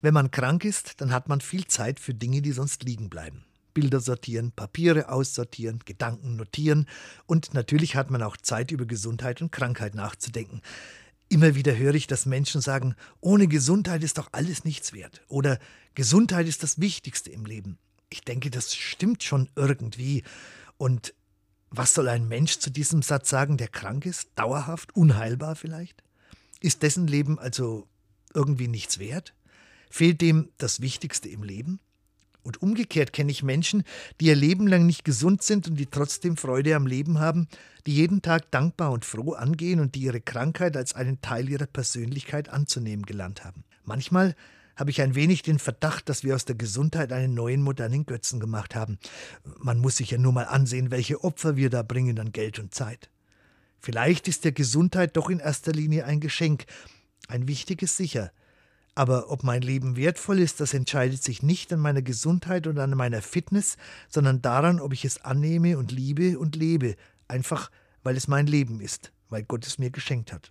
Wenn man krank ist, dann hat man viel Zeit für Dinge, die sonst liegen bleiben. Bilder sortieren, Papiere aussortieren, Gedanken notieren und natürlich hat man auch Zeit, über Gesundheit und Krankheit nachzudenken. Immer wieder höre ich, dass Menschen sagen, ohne Gesundheit ist doch alles nichts wert oder Gesundheit ist das Wichtigste im Leben. Ich denke, das stimmt schon irgendwie. Und was soll ein Mensch zu diesem Satz sagen, der krank ist, dauerhaft, unheilbar vielleicht? Ist dessen Leben also irgendwie nichts wert? Fehlt dem das Wichtigste im Leben? Und umgekehrt kenne ich Menschen, die ihr Leben lang nicht gesund sind und die trotzdem Freude am Leben haben, die jeden Tag dankbar und froh angehen und die ihre Krankheit als einen Teil ihrer Persönlichkeit anzunehmen gelernt haben. Manchmal habe ich ein wenig den Verdacht, dass wir aus der Gesundheit einen neuen modernen Götzen gemacht haben. Man muss sich ja nur mal ansehen, welche Opfer wir da bringen an Geld und Zeit. Vielleicht ist der Gesundheit doch in erster Linie ein Geschenk, ein wichtiges sicher, aber ob mein Leben wertvoll ist, das entscheidet sich nicht an meiner Gesundheit und an meiner Fitness, sondern daran, ob ich es annehme und liebe und lebe, einfach weil es mein Leben ist, weil Gott es mir geschenkt hat.